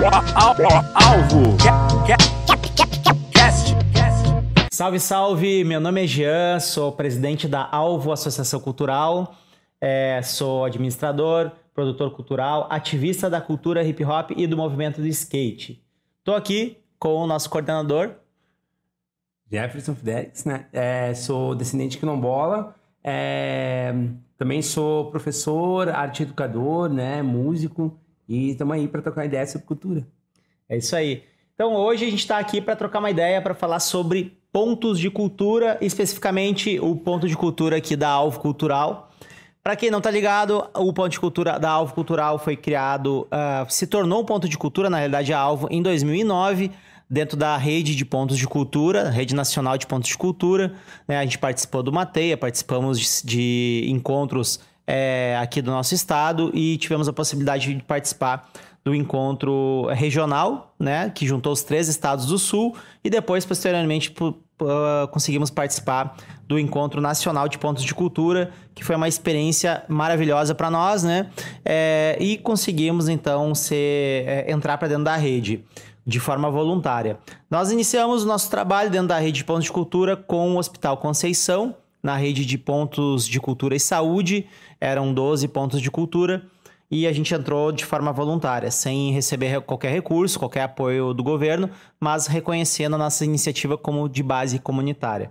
Alvo. Cast. Salve, salve! Meu nome é Jean, sou presidente da Alvo Associação Cultural, é, sou administrador, produtor cultural, ativista da cultura hip hop e do movimento do skate. Estou aqui com o nosso coordenador. Jefferson Fidelis, né? É, sou descendente de quilombola, é, também sou professor, arte educador, né? Músico e estamos aí para trocar ideia sobre cultura. É isso aí. Então hoje a gente está aqui para trocar uma ideia, para falar sobre pontos de cultura, especificamente o ponto de cultura aqui da Alvo Cultural. Para quem não está ligado, o ponto de cultura da Alvo Cultural foi criado, uh, se tornou um ponto de cultura, na realidade, a Alvo, em 2009, dentro da rede de pontos de cultura, rede nacional de pontos de cultura. Né? A gente participou do Mateia, participamos de, de encontros é, aqui do nosso estado e tivemos a possibilidade de participar do encontro regional, né, que juntou os três estados do sul e depois posteriormente uh, conseguimos participar do encontro nacional de pontos de cultura, que foi uma experiência maravilhosa para nós, né, é, e conseguimos então ser, é, entrar para dentro da rede de forma voluntária. Nós iniciamos o nosso trabalho dentro da rede de pontos de cultura com o Hospital Conceição, na rede de pontos de cultura e saúde, eram 12 pontos de cultura, e a gente entrou de forma voluntária, sem receber qualquer recurso, qualquer apoio do governo, mas reconhecendo a nossa iniciativa como de base comunitária.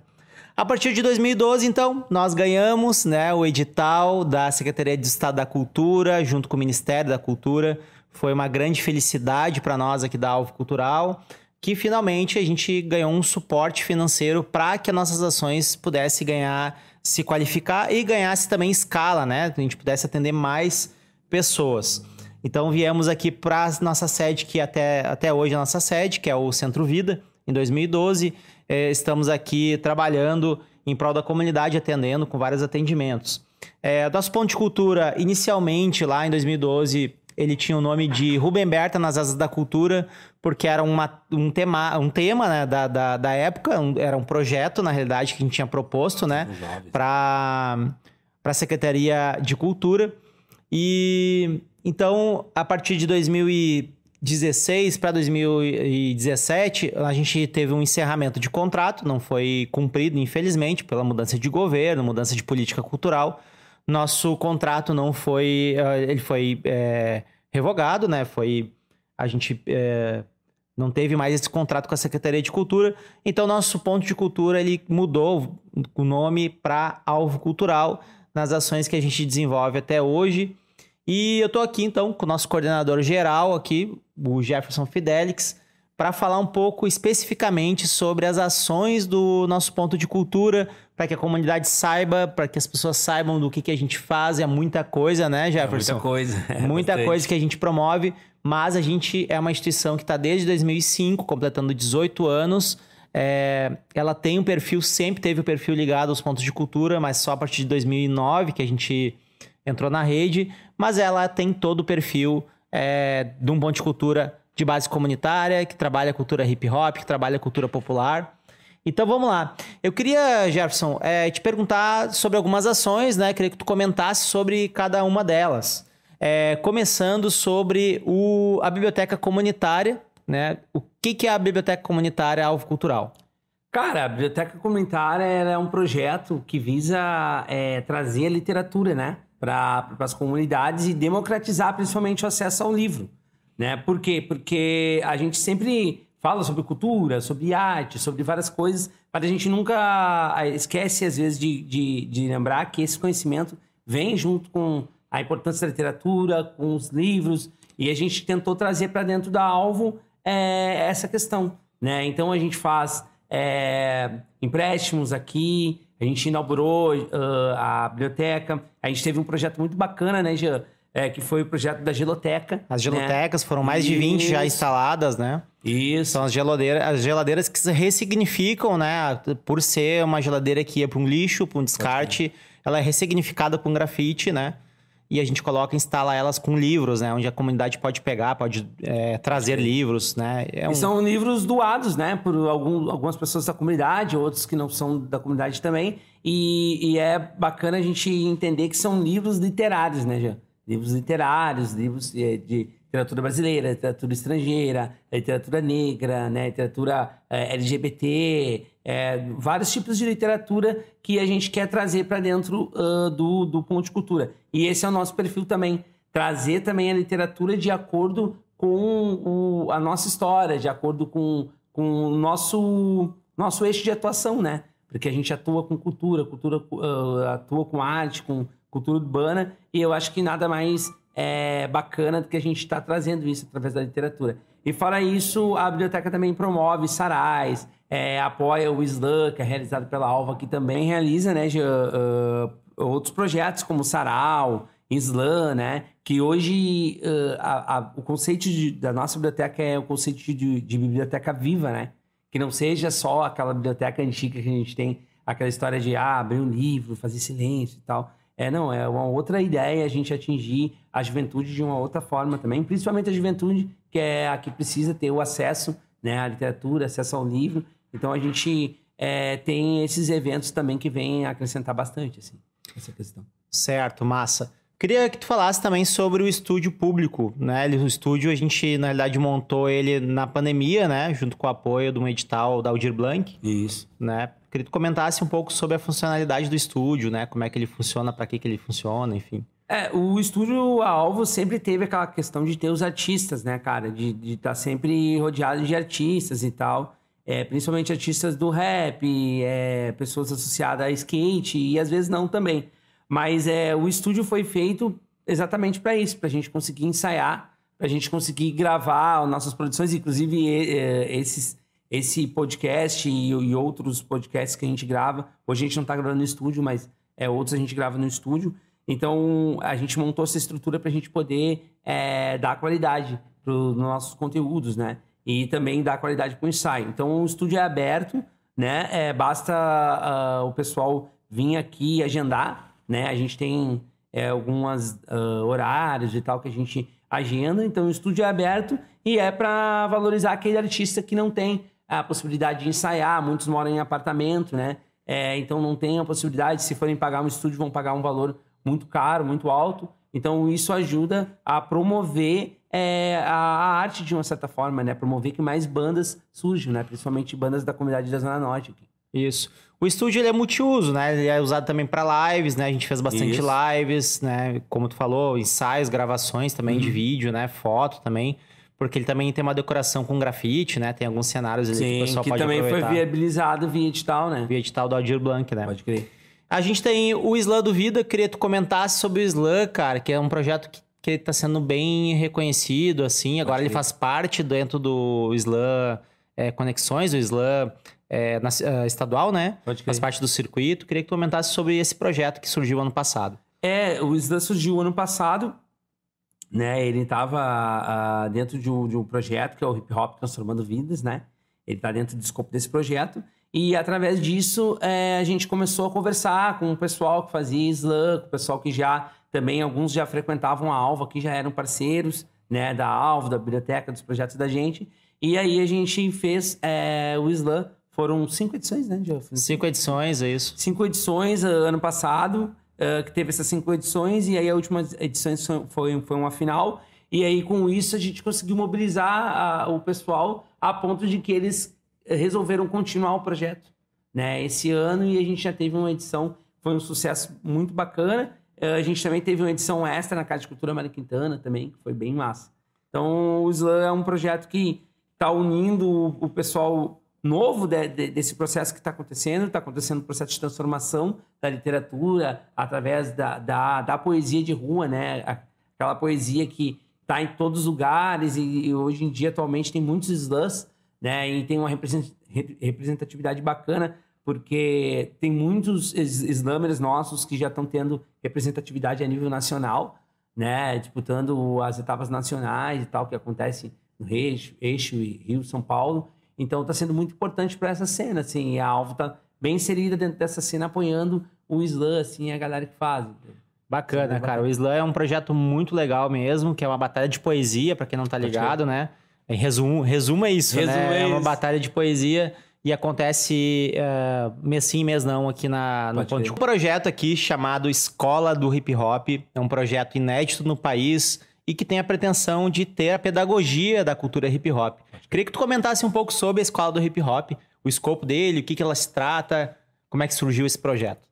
A partir de 2012, então, nós ganhamos né, o edital da Secretaria de Estado da Cultura, junto com o Ministério da Cultura. Foi uma grande felicidade para nós aqui da Alvo Cultural que finalmente a gente ganhou um suporte financeiro para que as nossas ações pudessem ganhar, se qualificar e ganhasse também escala, né? A gente pudesse atender mais pessoas. Então viemos aqui para nossa sede, que até, até hoje é a nossa sede, que é o Centro Vida, em 2012. Eh, estamos aqui trabalhando em prol da comunidade, atendendo com vários atendimentos. É, nosso ponto de cultura, inicialmente, lá em 2012, ele tinha o nome de Rubem Berta nas Asas da Cultura, porque era uma, um tema, um tema né, da, da, da época, um, era um projeto, na realidade, que a gente tinha proposto né, para a Secretaria de Cultura. E então, a partir de 2016 para 2017, a gente teve um encerramento de contrato, não foi cumprido, infelizmente, pela mudança de governo, mudança de política cultural nosso contrato não foi. Uh, ele foi é, revogado, né? Foi. A gente é, não teve mais esse contrato com a Secretaria de Cultura. Então, nosso ponto de cultura ele mudou o nome para Alvo Cultural nas ações que a gente desenvolve até hoje. E eu estou aqui, então, com o nosso coordenador geral aqui, o Jefferson Fidelix, para falar um pouco especificamente sobre as ações do nosso ponto de cultura, para que a comunidade saiba, para que as pessoas saibam do que, que a gente faz. É muita coisa, né, Jefferson? É muita coisa. É muita bastante. coisa que a gente promove, mas a gente é uma instituição que está desde 2005, completando 18 anos. É, ela tem um perfil, sempre teve o um perfil ligado aos pontos de cultura, mas só a partir de 2009 que a gente entrou na rede. Mas ela tem todo o perfil é, de um ponto de cultura de base comunitária, que trabalha a cultura hip hop, que trabalha a cultura popular. Então vamos lá. Eu queria, Jefferson, é, te perguntar sobre algumas ações, né? Queria que tu comentasse sobre cada uma delas. É, começando sobre o, a biblioteca comunitária, né? O que, que é a biblioteca comunitária Alvo Cultural? Cara, a biblioteca comunitária é um projeto que visa é, trazer a literatura, né? Para as comunidades e democratizar principalmente o acesso ao livro. Né? Por quê? Porque a gente sempre fala sobre cultura, sobre arte, sobre várias coisas, mas a gente nunca ah, esquece, às vezes, de, de, de lembrar que esse conhecimento vem junto com a importância da literatura, com os livros, e a gente tentou trazer para dentro da alvo é, essa questão. Né? Então a gente faz é, empréstimos aqui, a gente inaugurou uh, a biblioteca, a gente teve um projeto muito bacana, né, Jean? É, que foi o projeto da geloteca. As gelotecas né? foram mais de 20 Isso. já instaladas, né? Isso. São as geladeiras, as geladeiras que se ressignificam, né? Por ser uma geladeira que ia para um lixo, para um descarte, ela é ressignificada com grafite, né? E a gente coloca, instala elas com livros, né? Onde a comunidade pode pegar, pode é, trazer livros, né? É um... E são livros doados, né? Por algum, algumas pessoas da comunidade, outros que não são da comunidade também. E, e, é bacana a gente entender que são livros literários, né, Jean? Livros literários, livros de, de literatura brasileira, literatura estrangeira, literatura negra, né, literatura é, LGBT, é, vários tipos de literatura que a gente quer trazer para dentro uh, do, do ponto de cultura. E esse é o nosso perfil também, trazer também a literatura de acordo com o, a nossa história, de acordo com, com o nosso, nosso eixo de atuação, né? Porque a gente atua com cultura, cultura uh, atua com arte, com cultura urbana, e eu acho que nada mais é, bacana do que a gente está trazendo isso através da literatura. E fora isso, a biblioteca também promove sarais, é, apoia o Slam, que é realizado pela Alva, que também realiza né, de, uh, outros projetos como Sarau, Slam, né? Que hoje uh, a, a, o conceito de, da nossa biblioteca é o conceito de, de, biblioteca viva, né? Que não seja só aquela biblioteca antiga que a gente tem, aquela história de ah, abrir um livro, fazer silêncio e tal. É, não, é uma outra ideia a gente atingir a juventude de uma outra forma também, principalmente a juventude que é a que precisa ter o acesso né, à literatura, acesso ao livro. Então a gente é, tem esses eventos também que vêm acrescentar bastante assim, essa questão. Certo, massa. Queria que tu falasse também sobre o estúdio público, né? O estúdio a gente, na realidade, montou ele na pandemia, né? Junto com o apoio de um edital da Aldir Blanc. Isso. Né? Queria que tu comentasse um pouco sobre a funcionalidade do estúdio, né? Como é que ele funciona, para que, que ele funciona, enfim. É, o estúdio a Alvo sempre teve aquela questão de ter os artistas, né, cara? De estar tá sempre rodeado de artistas e tal. É, principalmente artistas do rap, é, pessoas associadas a skate e às vezes não também. Mas é, o estúdio foi feito exatamente para isso, para a gente conseguir ensaiar, para a gente conseguir gravar nossas produções, inclusive é, esses, esse podcast e, e, outros podcasts que a gente grava. Hoje a gente não está gravando no estúdio, mas é, outros a gente grava no estúdio. Então a gente montou essa estrutura para a gente poder é, dar qualidade para os nossos conteúdos, né? E também dar qualidade para o ensaio. Então o estúdio é aberto, né? É, basta uh, o pessoal vir aqui agendar né? A gente tem é, alguns uh, ah, horários e tal que a gente agenda, então o estúdio é aberto e é para valorizar aquele artista que não tem a possibilidade de ensaiar, muitos moram em apartamento, né? É, então não tem a possibilidade, se forem pagar um estúdio, vão pagar um valor muito caro, muito alto. Então isso ajuda a promover é, a, a, arte de uma certa forma, né? Promover que mais bandas surjam, né? Principalmente bandas da comunidade da Zona Norte. Aqui. Isso. O estúdio ele é multiuso, né? Ele é usado também para lives, né? A gente fez bastante Isso. lives, né? Como tu falou, ensaios, gravações também uhum. de vídeo, né? Foto também. Porque ele também tem uma decoração com grafite, né? Tem alguns cenários ali Sim, que o pessoal que pode também aproveitar. foi viabilizado via edital, né? Via edital do Aldir Blanc, né? Pode crer. A gente tem o Slam do Vida. Queria que tu comentasse sobre o Slam, cara. Que é um projeto que, que está sendo bem reconhecido, assim. Agora ele faz parte dentro do Slam é, Conexões, do Slam é, na, uh, estadual, né? Pode Faz parte do circuito. Queria que tu comentasse sobre esse projeto que surgiu ano passado. É, o Slam surgiu ano passado, né? Ele estava uh, ah, dentro de um, de um, projeto que é o Hip Hop Transformando Vidas, né? Ele está dentro do escopo desse projeto. E através disso, é, a gente começou a conversar com o pessoal que fazia slam, com o pessoal que já também, alguns já frequentavam a Alva, que já eram parceiros, né? Da Alva, da biblioteca, dos projetos da gente. E aí a gente fez é, o slam foram cinco edições, né, Jeff? Cinco edições, é isso. Cinco edições uh, ano passado, que teve essas cinco edições, e aí a última edição foi, foi uma final. E aí, com isso, a gente conseguiu mobilizar a, o pessoal a ponto de que eles resolveram continuar o projeto né, esse ano, e a gente já teve uma edição, foi um sucesso muito bacana. A gente também teve uma edição extra na Casa de Cultura Maria Quintana também, que foi bem massa. Então, o Slam é um projeto que está unindo o pessoal novo de, de, desse processo que está acontecendo, está acontecendo um processo de transformação da literatura através da, da, da poesia de rua, né? Aquela poesia que está em todos os lugares e, e, hoje em dia atualmente tem muitos slams, né? E tem uma representatividade bacana porque tem muitos slammers nossos que já estão tendo representatividade a nível nacional, né? Disputando as etapas nacionais e tal que acontece no Eixo, Eixo e Rio, São Paulo. Então está sendo muito importante para essa cena, assim, e a Alvo está bem inserida dentro dessa cena, apoiando o Slam, assim, a galera que faz. Bacana, cara. O Slam é um projeto muito legal mesmo, que é uma batalha de poesia, para quem não tá ligado, né? Em resumo, resumo é isso, né? É uma batalha de poesia e acontece uh, mês sim, mês não aqui na, no Ponte. Um projeto aqui chamado Escola do Hip Hop. É um projeto inédito no país e que tem a pretensão de ter a pedagogia da cultura hip hop. Queria que tu comentasse um pouco sobre a Escola do Hip Hop, o escopo dele, o que, que ela se trata, como é que surgiu esse projeto.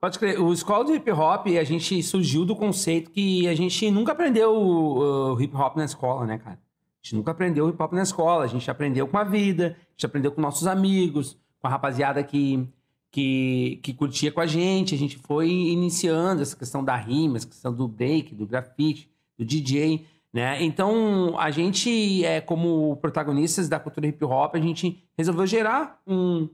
Pode crer. O Escola do Hip Hop, a gente surgiu do conceito que a gente nunca aprendeu o, o hip hop na escola, né, cara? A gente nunca aprendeu hip hop na escola, a gente aprendeu com a vida, a gente aprendeu com nossos amigos, com a rapaziada que, que, que curtia com a gente. A gente foi iniciando essa questão da rima, essa questão do break, do grafite, do DJ, né? Então, a gente, é, como protagonistas da cultura hip hop, a gente resolveu gerar um,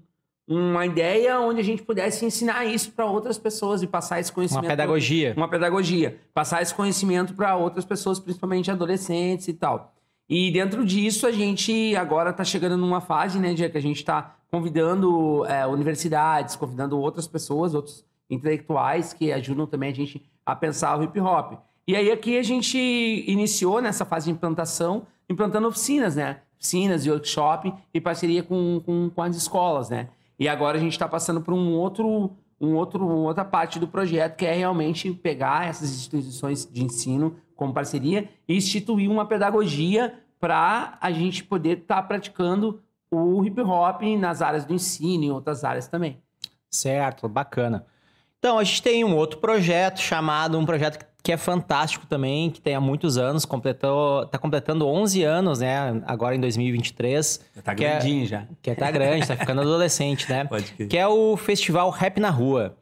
uma ideia onde a gente pudesse ensinar isso para outras pessoas e passar esse conhecimento. Uma pedagogia. Uma pedagogia. Passar esse conhecimento para outras pessoas, principalmente adolescentes e tal. E dentro disso, a gente agora está chegando numa fase, né, de que a gente está convidando é, universidades, convidando outras pessoas, outros intelectuais que ajudam também a gente a pensar o hip hop. E aí aqui a gente iniciou nessa fase de implantação, implantando oficinas, né? Oficinas e workshop em parceria com, com, com as escolas, né? E agora a gente está passando por um outro, um outro, outra parte do projeto, que é realmente pegar essas instituições de ensino como parceria e instituir uma pedagogia para a gente poder estar tá praticando o hip hop nas áreas do ensino e outras áreas também. Certo, bacana. Então, a gente tem um outro projeto chamado, um projeto que é fantástico também, que tem há muitos anos, completou, tá completando 11 anos, né, agora em 2023. Já tá é grandinho é, já. Que tá grande, tá ficando adolescente, né? Pode que é o Festival Rap na Rua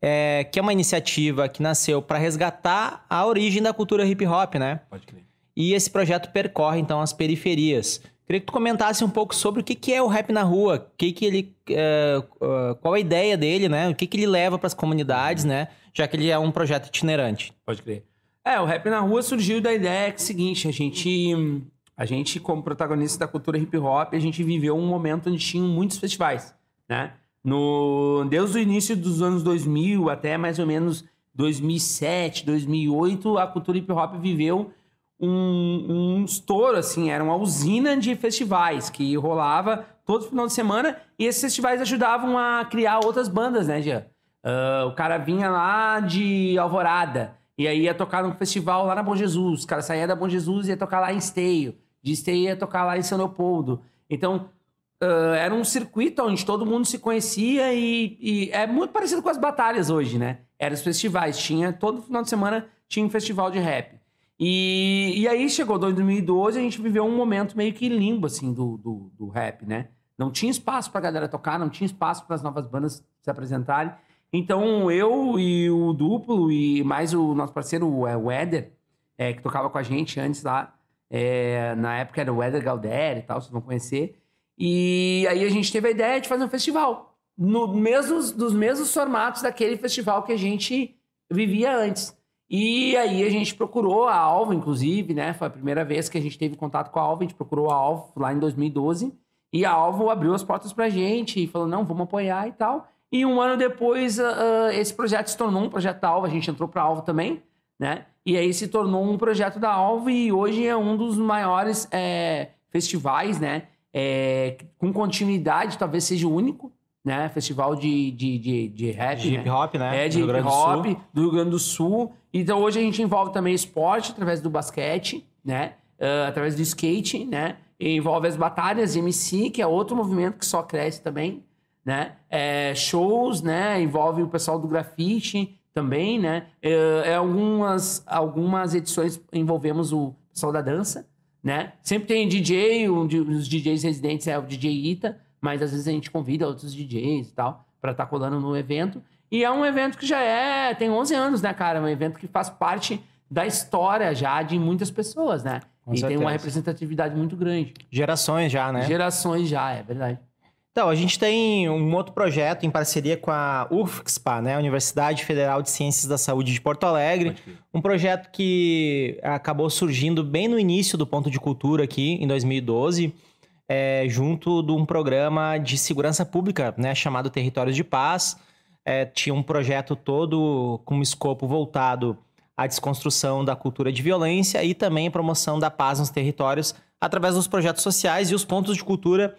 é, que é uma iniciativa que nasceu para resgatar a origem da cultura hip hop, né? Pode crer. E esse projeto percorre então as periferias. Queria que tu comentasse um pouco sobre o que, que é o rap na rua, que que ele, uh, uh, qual a ideia dele, né? O que, que ele leva para as comunidades, né? Já que ele é um projeto itinerante. Pode crer. É, o rap na rua surgiu da ideia que é o seguinte, a gente, a gente como protagonista da cultura hip hop, a gente viveu um momento onde tinham muitos festivais, né? No, desde o início dos anos 2000 até mais ou menos 2007, 2008, a cultura hip hop viveu um, um estouro, assim, era uma usina de festivais que rolava todo final de semana e esses festivais ajudavam a criar outras bandas, né, Jean? Uh, o cara vinha lá de Alvorada e aí ia tocar num festival lá na Bom Jesus, o cara saía da Bom Jesus e ia tocar lá em Esteio, de Esteio ia tocar lá em São Leopoldo. Então, Uh, era um circuito onde todo mundo se conhecia e, e, é muito parecido com as batalhas hoje, né? Eram os festivais, tinha todo final de semana tinha um festival de rap. E, e aí chegou 2012 a gente viveu um momento meio que limbo, assim, do, do, do rap, né? Não tinha espaço pra galera tocar, não tinha espaço para as novas bandas se apresentarem. Então eu e o Duplo e mais o nosso parceiro, o Eder, é, que tocava com a gente antes lá, é, na época era o Eder Galderi e tal, vocês vão conhecer. E aí a gente teve a ideia de fazer um festival. No mesmos, dos mesmos formatos daquele festival que a gente vivia antes. E aí a gente procurou a Alva, inclusive, né? Foi a primeira vez que a gente teve contato com a Alva. A gente procurou a Alva lá em 2012. E a Alva abriu as portas pra gente e falou, não, vamos apoiar e tal. E um ano depois, uh, esse projeto se tornou um projeto da Alva. A gente entrou pra Alva também, né? E aí se tornou um projeto da Alva e hoje é um dos maiores é, festivais, né? é, com continuidade, talvez seja o único, né? Festival de, de, de, de rap. De hip hop, né? É, de hip hop do, do Rio Grande do Sul. Então hoje a gente envolve também esporte através do basquete, né? Uh, através do skate, né? E envolve as batalhas MC, que é outro movimento que só cresce também, né? É, shows, né? Envolve o pessoal do grafite também, né? É, é algumas, algumas edições envolvemos o pessoal da dança, né? Sempre tem DJ, um dos DJs residentes é o DJ Ita, mas às vezes a gente convida outros DJs e tal para estar tá colando no evento. E é um evento que já é, tem 11 anos, né, cara? É um evento que faz parte da história já de muitas pessoas, né? Com e certeza. tem uma representatividade muito grande. Gerações já, né? Gerações já, é verdade. Então, a gente tem um outro projeto em parceria com a UFSPA, né, Universidade Federal de Ciências da Saúde de Porto Alegre. Um projeto que acabou surgindo bem no início do Ponto de Cultura aqui, em 2012, é, junto de um programa de segurança pública, né, chamado Territórios de Paz. É, tinha um projeto todo com um escopo voltado à desconstrução da cultura de violência e também a promoção da paz nos territórios através dos projetos sociais e os pontos de cultura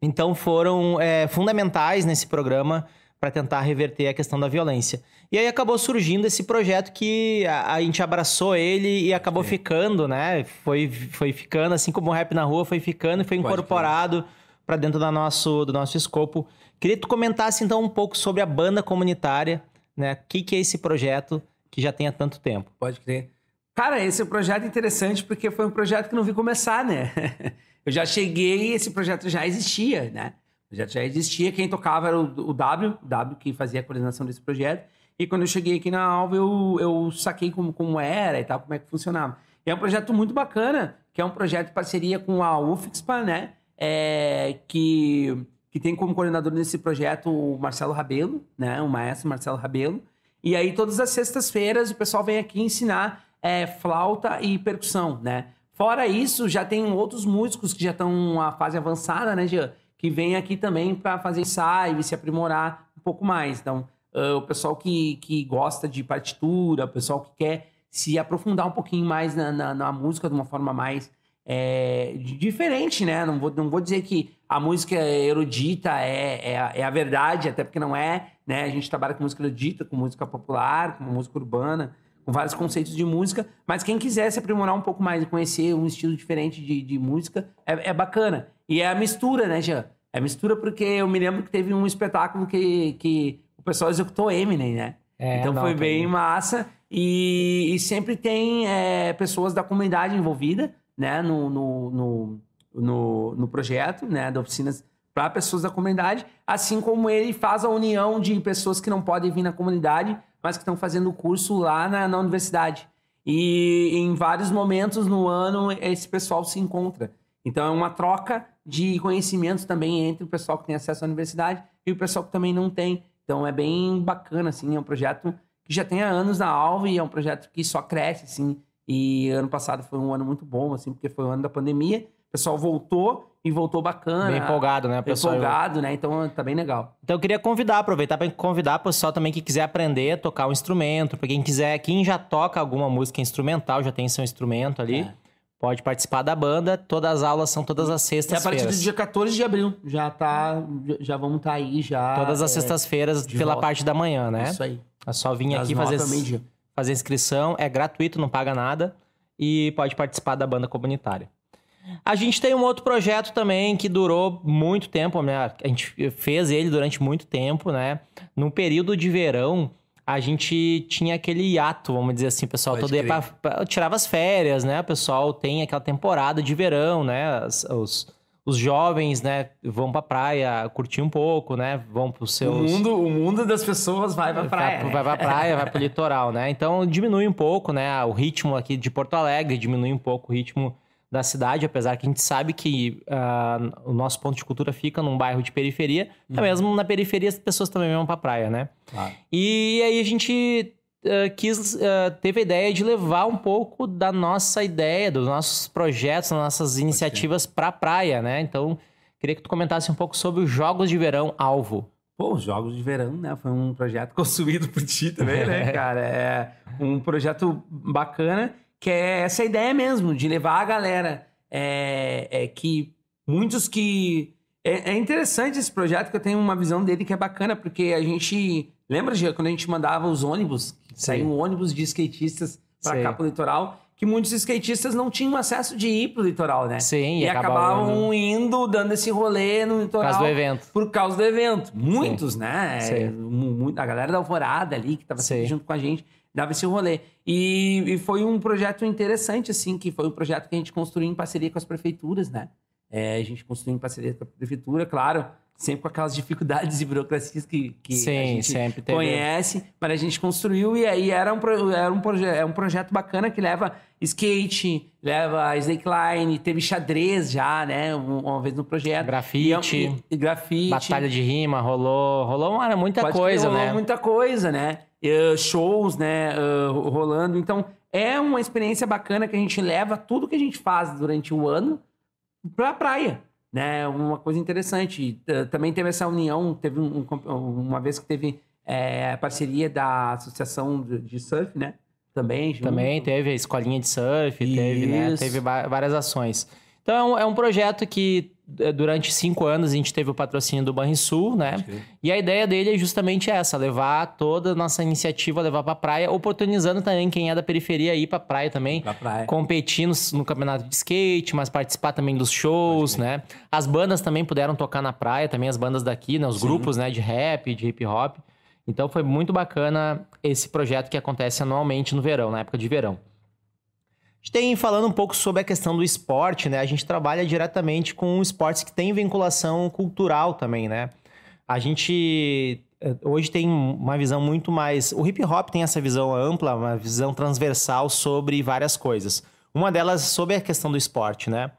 Então foram é, fundamentais nesse programa para tentar reverter a questão da violência. E aí acabou surgindo esse projeto que a, a gente abraçou ele e acabou ficando, né? Foi, foi ficando, assim como o Rap na Rua foi ficando e foi incorporado para dentro do nosso, do nosso escopo. Queria que tu comentasse então um pouco sobre a banda comunitária, né? O que, que é esse projeto que já tem há tanto tempo? Pode crer. Cara, esse é um projeto interessante porque foi um projeto que não vi começar, né? Eu já cheguei e esse projeto já existia, né? Projeto já existia, quem tocava era o, o W, o W que fazia a coordenação desse projeto. E quando eu cheguei aqui na Alva, eu, eu saquei como, como era e tal, como é que funcionava. E é um projeto muito bacana, que é um projeto de parceria com a UFXPA, né? É, que, que tem como coordenador nesse projeto o Marcelo Rabelo, né? O maestro Marcelo Rabelo. E aí, todas as sextas-feiras, o pessoal vem aqui ensinar é, flauta e percussão, né? Fora isso, já tem outros músicos que já estão numa fase avançada, né, Jean? Que vem aqui também para fazer ensaio e se aprimorar um pouco mais. Então, uh, o pessoal que, que gosta de partitura, o pessoal que quer se aprofundar um pouquinho mais na, na, na música de uma forma mais é, diferente, né? Não vou, não vou dizer que a música erudita é, é, é a verdade, até porque não é, né? A gente trabalha com música erudita, com música popular, com música urbana, com vários conceitos de música, mas quem quiser se aprimorar um pouco mais e conhecer um estilo diferente de, de música, é, é bacana. E é a mistura, né, Jean? É a mistura porque eu me lembro que teve um espetáculo que, que o pessoal executou Eminem, né? É, então não, foi tá bem bem. massa. E, e sempre tem é, pessoas da comunidade envolvida, né, no, no, no, no, no projeto, né, da oficinas para pessoas da comunidade, assim como ele faz a união de pessoas que não podem vir na comunidade, mas que estão fazendo o curso lá na, na universidade. E em vários momentos no ano esse pessoal se encontra. Então é uma troca de conhecimentos também entre o pessoal que tem acesso à universidade e o pessoal que também não tem. Então é bem bacana, assim, é um projeto que já tem há anos na Alva e é um projeto que só cresce, assim. E ano passado foi um ano muito bom, assim, porque foi o ano da pandemia. O pessoal voltou e voltou bacana. Bem empolgado, né, pessoal? empolgado, né? Então tá bem legal. Então eu queria convidar, aproveitar para convidar o pessoal também que quiser aprender a tocar um instrumento, para quem quiser, quem já toca alguma música instrumental, já tem seu instrumento ali, É. pode participar da banda. Todas as aulas são todas as E a partir do sextas-feiras. dia 14 de abril já tá. Já vamos estar aí já. Todas as é, sextas-feiras pela volta. parte da manhã, né? Isso aí. É só vir aqui fazer, fazer inscrição, é gratuito, não paga nada e pode participar da banda comunitária. A gente tem um outro projeto também que durou muito tempo, né? A gente fez ele durante muito tempo, né? No período de verão, a gente tinha aquele hiato, vamos dizer assim, pessoal Pode todo ia pra, tirava as férias, né? O pessoal tem aquela temporada de verão, né? As- os, os jovens, né, vão pra praia curtir um pouco, né? Vão pros seus O, mundo, o mundo das pessoas vai pra praia. Vai, vai pra praia, vai pro litoral, né? Então diminui um pouco, né? O ritmo aqui de Porto Alegre, diminui um pouco o ritmo da cidade, apesar que a gente sabe que ah, o nosso ponto de cultura fica num bairro de periferia. Até mesmo na periferia as pessoas também vão pra praia, né? Claro. E aí a gente ah, quis, ah, teve a ideia de levar um pouco da nossa ideia, dos nossos projetos, das nossas iniciativas pra praia, né? Então, queria que tu comentasse um pouco sobre os Jogos de Verão Alvo. Pô, os Jogos de Verão, né? Foi um projeto construído por ti também, né, cara? É um projeto bacana, que é essa ideia mesmo, de levar a galera é, é que muitos que... É, é interessante esse projeto, que eu tenho uma visão dele que é bacana, porque a gente... Lembra, Gia, quando a gente mandava os ônibus? Saíam ônibus de skatistas Sei. cá pro litoral, que muitos skatistas não tinham acesso de ir pro litoral, né? Sim, e, e acabavam acabavam indo, dando esse rolê no Por litoral. causa do evento. Por causa do evento. Muitos, né? Sim. Mu- mu- A galera da Alvorada ali, que tava sempre Sim. junto com a gente, dava esse rolê. E, e foi um projeto interessante, assim, que foi um projeto que a gente construiu em parceria com as prefeituras, né? É, a gente construiu em parceria com a prefeitura, claro, sempre com aquelas dificuldades e burocracias que, que a Sim, gente sempre teve. conhece, mas a gente construiu e aí era um, era um, proje é um projeto bacana que leva skate, leva slackline, teve xadrez já, né? um- Uma vez no projeto. Grafite. E, é um- e- e grafite. Batalha de rima, rolou, rolou uma, muita Pode coisa, rolou né? muita coisa, né? Eh, shows, né? eh, rolando. Então, é uma experiência bacana que a gente leva tudo que a gente faz durante o ano pra praia, né? Uma coisa interessante. Eh, também teve essa união, teve um- um uma vez que teve a parceria da Associação de, de Surf, né? Também, junto. Também teve a escolinha de surf, teve, né? Isso. Teve va- várias ações. Então é um, é um projeto que eh, durante cinco anos a gente teve o patrocínio do Banrisul, né? E a ideia dele é justamente essa, levar toda a nossa iniciativa, levar pra praia, oportunizando também quem é da periferia ir pra praia também. Pra praia. Competir no, no campeonato de skate, mas participar também dos shows, né? As bandas também puderam tocar na praia, também as bandas daqui, né? Os Sim. grupos, né? De rap, de hip hop. Então foi muito bacana esse projeto que acontece anualmente no verão, na época de verão. A gente tem falando um pouco sobre a questão do esporte, né? A gente trabalha diretamente com esportes que têm vinculação cultural também, né? A gente eh, hoje tem uma visão muito mais. O hip hop tem essa visão ampla, uma visão transversal sobre várias coisas. Uma delas sobre a questão do esporte, né?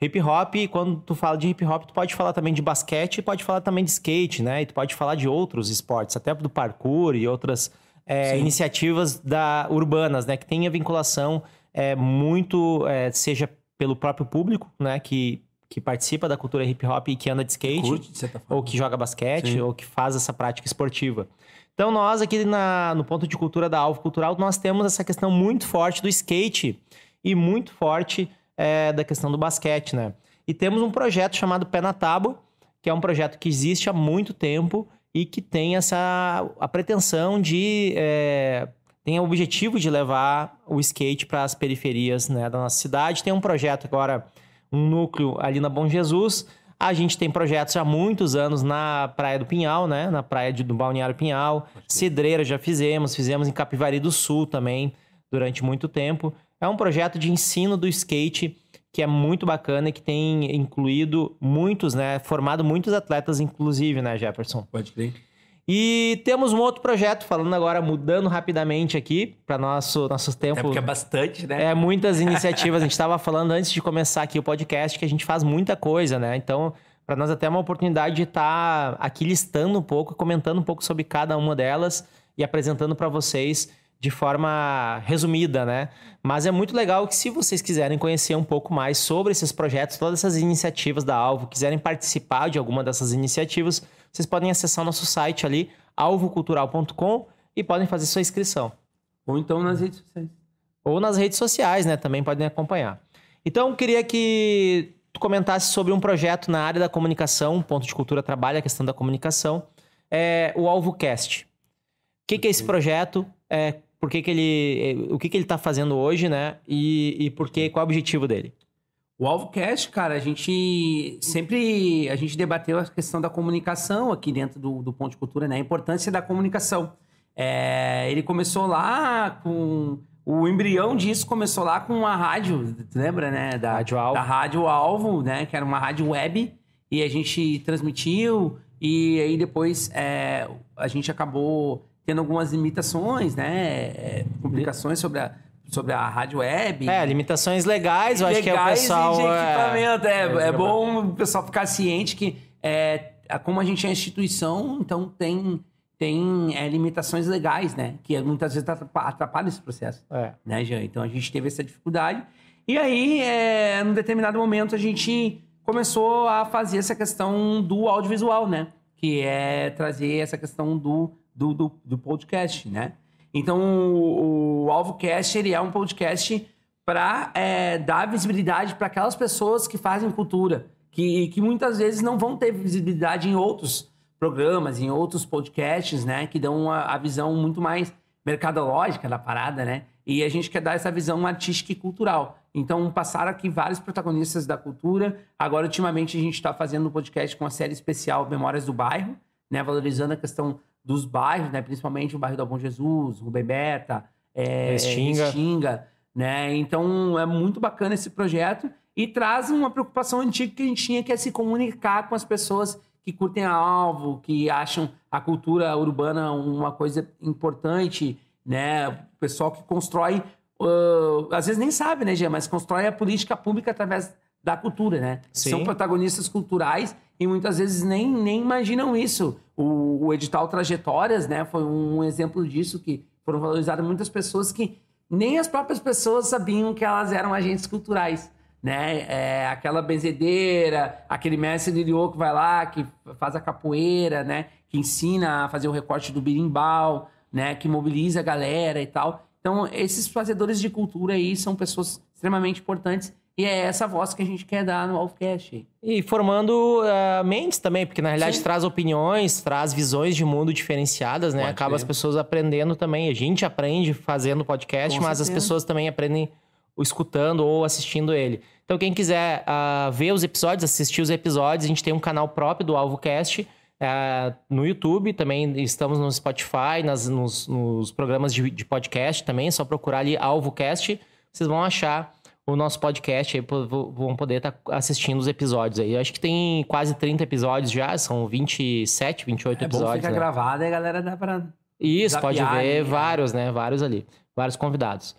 Hip hop, quando tu fala de hip hop, tu pode falar também de basquete, pode falar também de skate, né? E tu pode falar de outros esportes, até do parkour e outras Sim. iniciativas da, urbanas, né? Que tem a vinculação é, muito, é, seja pelo próprio público, né? Que, que participa da cultura hip hop e que anda de skate Curte, ou que joga basquete, Sim. ou que faz essa prática esportiva. Então, nós aqui na- no ponto de cultura da Alvo Cultural, nós temos essa questão muito forte do skate e muito forte é, da questão do basquete, né? E temos um projeto chamado Pé na Tábua, que é um projeto que existe há muito tempo e que tem essa a pretensão de é, tem o objetivo de levar o skate para as periferias né, da nossa cidade. Tem um projeto agora, um núcleo ali na Bom Jesus. A gente tem projetos há muitos anos na Praia do Pinhal, né? Na praia de- do Balneário Pinhal. Cidreira já fizemos, fizemos em Capivari do Sul também durante muito tempo. É um projeto de ensino do skate que é muito bacana e que tem incluído muitos, né? Formado muitos atletas, inclusive, né, Jefferson? Pode crer. E temos um outro projeto, falando agora, mudando rapidamente aqui para nosso nosso tempo. É porque é bastante, né? É, muitas iniciativas. A gente estava falando antes de começar aqui o podcast que a gente faz muita coisa, né? Então, para nós até é uma oportunidade de estar aqui listando um pouco, comentando um pouco sobre cada uma delas e apresentando para vocês de forma resumida, né? Mas é muito legal que se vocês quiserem conhecer um pouco mais sobre esses projetos, todas essas iniciativas da Alvo, quiserem participar de alguma dessas iniciativas, vocês podem acessar o nosso site ali, alvocultural.com e podem fazer sua inscrição Ou então nas redes sociais. ou nas redes sociais, né? Também podem acompanhar. Então, eu queria que tu comentasse sobre um projeto na área da comunicação, o Ponto de Cultura trabalha a questão da comunicação, é o AlvoCast. O que, que é esse projeto? É, por que, que ele, é, o que, que ele está fazendo hoje, né? E, e por que, qual é o objetivo dele? O AlvoCast, cara, a gente sempre a gente debateu a questão da comunicação aqui dentro do, do Ponto de Cultura, né? A importância da comunicação. É, ele começou lá com. O embrião disso começou lá com a rádio, lembra, né? Da Rádio Alvo. Da Rádio Alvo, né? Que era uma rádio web. E a gente transmitiu. E aí depois é, a gente acabou tendo algumas limitações, né? é, complicações sobre a, sobre a rádio web. É, limitações legais, eu acho que é o legais pessoal. e de é, equipamento. É, é, é, bom o pessoal ficar ciente que é, como a gente é instituição, então tem, tem é, limitações legais, né? Que muitas vezes atrapa- atrapalham esse processo, é. né, Jean? Então a gente teve essa dificuldade. E aí, é, num determinado momento, a gente começou a fazer essa questão do audiovisual, né? Que é trazer essa questão do, do, do, do podcast, né? Então, o, o AlvoCast, ele é um podcast para dar visibilidade para aquelas pessoas que fazem cultura, que, que muitas vezes não vão ter visibilidade em outros programas, em outros podcasts, né? Que dão a, a visão muito mais mercadológica da parada, né? E a gente quer dar essa visão artística e cultural. Então, passaram aqui vários protagonistas da cultura. Agora, ultimamente, a gente está fazendo um podcast com a série especial Memórias do Bairro, né? Valorizando a questão dos bairros, né? Principalmente o bairro da Bom Jesus, Rubem Berta, é, Restinga. Restinga, né? Então, é muito bacana esse projeto e traz uma preocupação antiga que a gente tinha, que é se comunicar com as pessoas que curtem a alvo, que acham a cultura urbana uma coisa importante, né? O pessoal que constrói, uh, às vezes nem sabe, né, Gê? Mas constrói a política pública através da cultura, né? Sim. São protagonistas culturais e muitas vezes nem, nem imaginam isso. O, o edital Trajetórias, né, foi um exemplo disso, que foram valorizadas muitas pessoas que nem as próprias pessoas sabiam que elas eram agentes culturais. Né? É, aquela benzedeira, aquele mestre Liriô que vai lá, que faz a capoeira, né? Que ensina a fazer o recorte do birimbau, né? Que mobiliza a galera e tal. Então, esses fazedores de cultura aí são pessoas extremamente importantes E é essa voz que a gente quer dar no Alfcast. E formando uh, mentes também, porque na realidade Sim. traz opiniões, traz visões de mundo diferenciadas, né? Pode Acaba as pessoas aprendendo também. A gente aprende fazendo podcast, Com mas as certeza. pessoas também aprendem escutando ou assistindo ele. Então, quem quiser ah, ver os episódios, assistir os episódios, a gente tem um canal próprio do AlvoCast ah, no YouTube, também estamos no Spotify, nas- nos, nos programas de, de podcast também, é só procurar ali AlvoCast, vocês vão achar o nosso podcast aí, vão poder estar assistindo os episódios aí. Eu acho que tem quase 30 episódios já, são 27, 28 É bom episódios. ficar né? gravado e a galera dá pra. Isso, pode ver ali, né? vários, né? Vários ali. Vários convidados.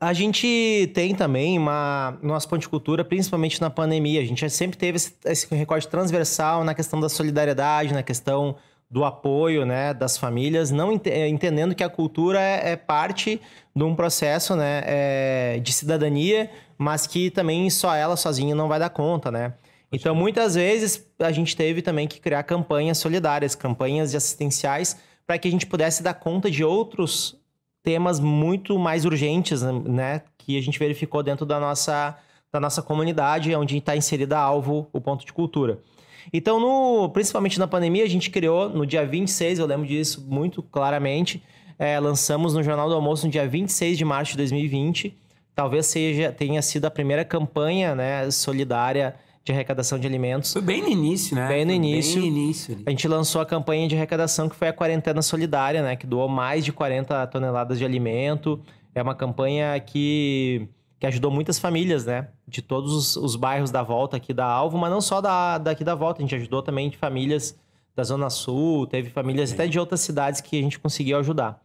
A gente tem também uma nossa ponticultura, principalmente na pandemia. A gente sempre teve esse, esse recorte transversal na questão da solidariedade, na questão do apoio, né, das famílias, não ente- eh, entendendo que a cultura é, é parte de um processo, né, é, de cidadania, mas que também só ela sozinha não vai dar conta, né? Então, muitas vezes a gente teve também que criar campanhas solidárias, campanhas assistenciais, para que a gente pudesse dar conta de outros temas muito mais urgentes, né? Que a gente verificou dentro da nossa, da nossa comunidade, onde está inserida alvo o ponto de cultura. Então, no, principalmente na pandemia, a gente criou no dia 26, eu lembro disso muito claramente. é, lançamos no Jornal do Almoço no dia 26 de março de 2020. Talvez seja, tenha sido a primeira campanha né, solidária de arrecadação de alimentos. Foi bem no início, né? Bem no Foi início. Bem no início. ali. A gente lançou a campanha de arrecadação que foi a Quarentena Solidária, né? Que doou mais de 40 toneladas de alimento. É uma campanha que, que ajudou muitas famílias, né? De todos os, os bairros da volta aqui da Alvo, mas não só da, daqui da volta. A gente ajudou também de famílias da Zona Sul, teve famílias até de outras cidades que a gente conseguiu ajudar.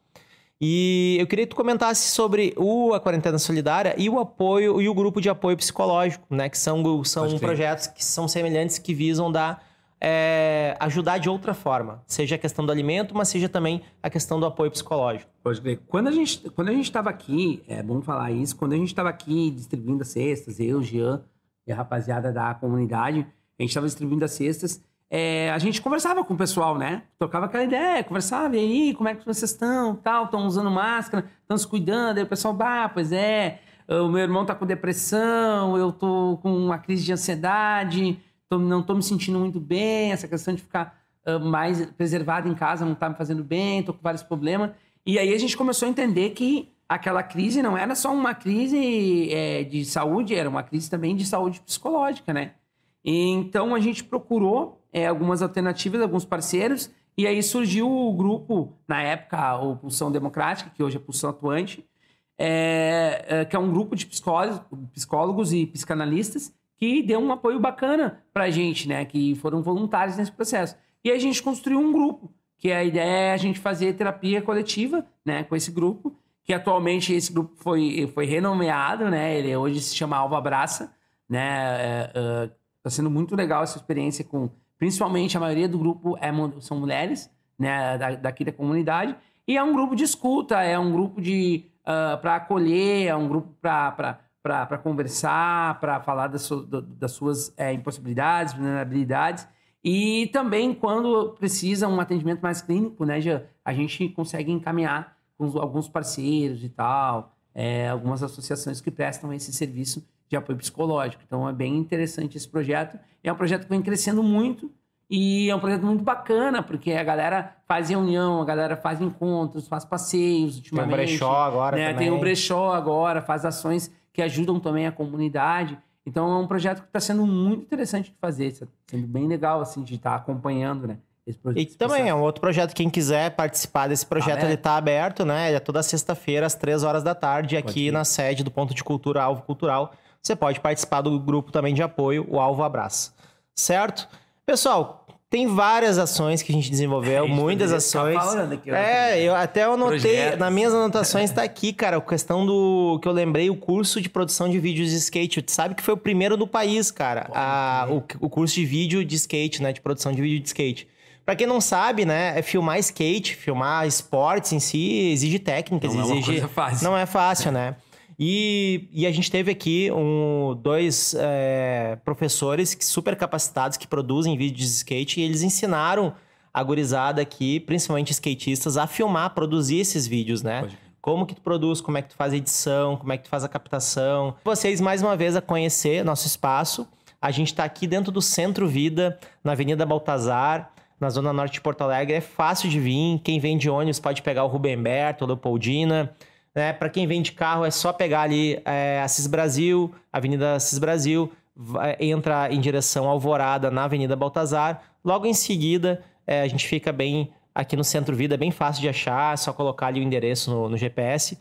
E eu queria que tu comentasse sobre o, a Quarentena Solidária e o apoio e o grupo de apoio psicológico, né? Que são, são Pode projetos que são semelhantes que visam dar é, ajudar de outra forma. Seja a questão do alimento, mas seja também a questão do apoio psicológico. Pode. Quando a gente quando a gente estava aqui, é bom falar isso, quando a gente estava aqui distribuindo as cestas, eu, Jean e a rapaziada da comunidade, a gente estava distribuindo as cestas, é, a gente conversava com o pessoal, né? Trocava aquela ideia, conversava, e aí, como é que vocês estão? Tal, estão usando máscara, estão se cuidando, aí o pessoal, bah, pois é, o meu irmão tá com depressão, eu tô com uma crise de ansiedade, tô- não tô me sentindo muito bem, essa questão de ficar ah, mais preservado em casa não tá me fazendo bem, tô com vários problemas. E aí a gente começou a entender que aquela crise não era só uma crise é, de saúde, era uma crise também de saúde psicológica, né? E então a gente procurou é, algumas alternativas, alguns parceiros, e aí surgiu o grupo, na época, o Pulsão Democrática, que hoje é Pulsão Atuante, é, é, que é um grupo de psicólogos, psicólogos e psicanalistas que deu um apoio bacana pra gente, né? Que foram voluntários nesse processo. E a gente construiu um grupo, que a ideia é a gente fazer terapia coletiva, né? Com esse grupo, que atualmente esse grupo foi, foi renomeado, né? Ele hoje se chama Alva Abraça, né? Está sendo muito legal essa experiência com, principalmente a maioria do grupo é, são mulheres, né? Da, daqui da comunidade. E é um grupo de escuta, é um grupo de para acolher, é um grupo para conversar, para falar das, su- das suas é, impossibilidades, vulnerabilidades. E também, quando precisa um atendimento mais clínico, né, Jean, a gente consegue encaminhar com alguns parceiros e tal, é, algumas associações que prestam esse serviço de apoio psicológico. Então, é bem interessante esse projeto. É um projeto que vem crescendo muito e é um projeto muito bacana, porque a galera faz reunião, a galera faz encontros, faz passeios Tem um ultimamente. brechó agora né? também. Tem o brechó agora, faz ações que ajudam também a comunidade. Então é um projeto que está sendo muito interessante de fazer, está sendo bem legal assim de estar acompanhando, né? Esse projeto. E que também é um outro projeto, quem quiser participar desse projeto, Aberto. ele tá aberto, né? Ele é toda sexta-feira, às três horas da tarde, aqui ir. na sede do Ponto de Cultura Alvo Cultural. Você pode participar do grupo também de apoio, o Alvo Abraça. Certo? Pessoal, tem várias ações que a gente desenvolveu, A gente muitas ações. aqui, é, né? eu até eu anotei, Projetos. nas minhas anotações tá aqui, cara, a questão do que eu lembrei, o curso de produção de vídeos de skate. Tu sabe que foi o primeiro do país, cara, a- o, o curso de vídeo de skate, né, de produção de vídeo de skate. Pra quem não sabe, né, é filmar skate, filmar esportes em si exige técnicas, Não é uma exige coisa fácil. não é fácil, né? E, e a gente teve aqui um, dois é, professores que, super capacitados que produzem vídeos de skate e eles ensinaram a gurizada aqui, principalmente skatistas, a filmar, produzir esses vídeos, né? Pode. como que tu produz, como é que tu faz a edição, como é que tu faz a captação. Vocês mais uma vez a conhecer nosso espaço. A gente está aqui dentro do Centro Vida, na Avenida Baltazar, na zona norte de Porto Alegre. É fácil de vir. Quem vem de ônibus pode pegar o Rubemberto ou Leopoldina. Né? Para quem vem de carro é só pegar ali é, Assis Brasil, Avenida Assis Brasil, vai, entra em direção Alvorada na Avenida Baltazar. Logo em seguida, é, a gente fica bem aqui no Centro Vida, é bem fácil de achar, é só colocar ali o endereço no, no GPS.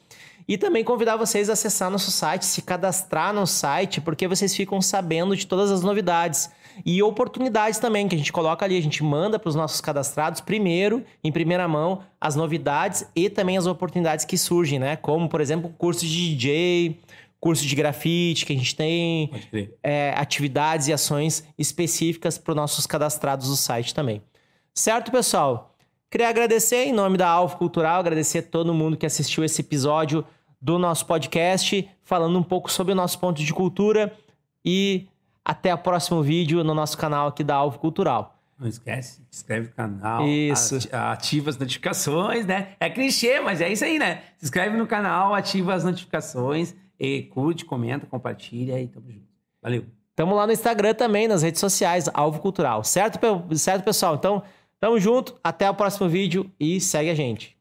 E também convidar vocês a acessar nosso site, se cadastrar no site, porque vocês ficam sabendo de todas as novidades e oportunidades também que a gente coloca ali, a gente manda para os nossos cadastrados primeiro, em primeira mão, as novidades e também as oportunidades que surgem, né? Como, por exemplo, curso de DJ, curso de grafite, que a gente tem é, atividades e ações específicas para os nossos cadastrados do site também. Certo, pessoal? Queria agradecer em nome da Alvo Cultural, agradecer a todo mundo que assistiu esse episódio do nosso podcast, falando um pouco sobre o nosso ponto de cultura e até o próximo vídeo no nosso canal aqui da Alvo Cultural. Não esquece, se inscreve no canal, Isso. ati- ativa as notificações, né? É clichê, mas é isso aí, né? Se inscreve no canal, ativa as notificações, e curte, comenta, compartilha e tamo junto. Valeu. Tamo lá no Instagram também, nas redes sociais, Alvo Cultural. Certo, certo pessoal? Então, tamo junto, até o próximo vídeo e segue a gente.